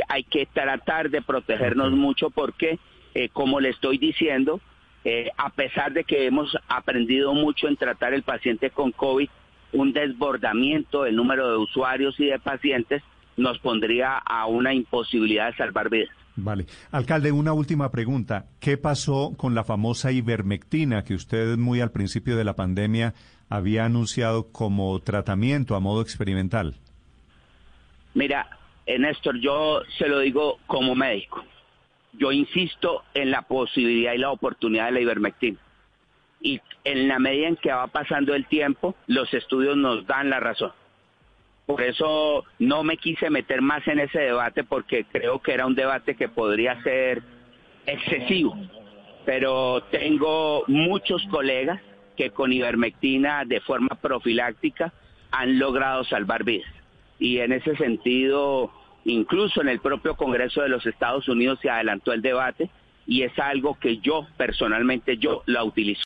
que hay que tratar de protegernos mucho porque, eh, como le estoy diciendo, eh, a pesar de que hemos aprendido mucho en tratar el paciente con COVID, un desbordamiento del número de usuarios y de pacientes nos pondría a una imposibilidad de salvar vidas. Vale. Alcalde, una última pregunta. ¿Qué pasó con la famosa ivermectina que usted muy al principio de la pandemia había anunciado como tratamiento a modo experimental? Mira, eh, Néstor, yo se lo digo como médico. Yo insisto en la posibilidad y la oportunidad de la ivermectina. Y en la medida en que va pasando el tiempo, los estudios nos dan la razón. Por eso no me quise meter más en ese debate porque creo que era un debate que podría ser excesivo. Pero tengo muchos colegas que con ivermectina de forma profiláctica han logrado salvar vidas. Y en ese sentido, incluso en el propio Congreso de los Estados Unidos se adelantó el debate y es algo que yo personalmente yo la utilizo.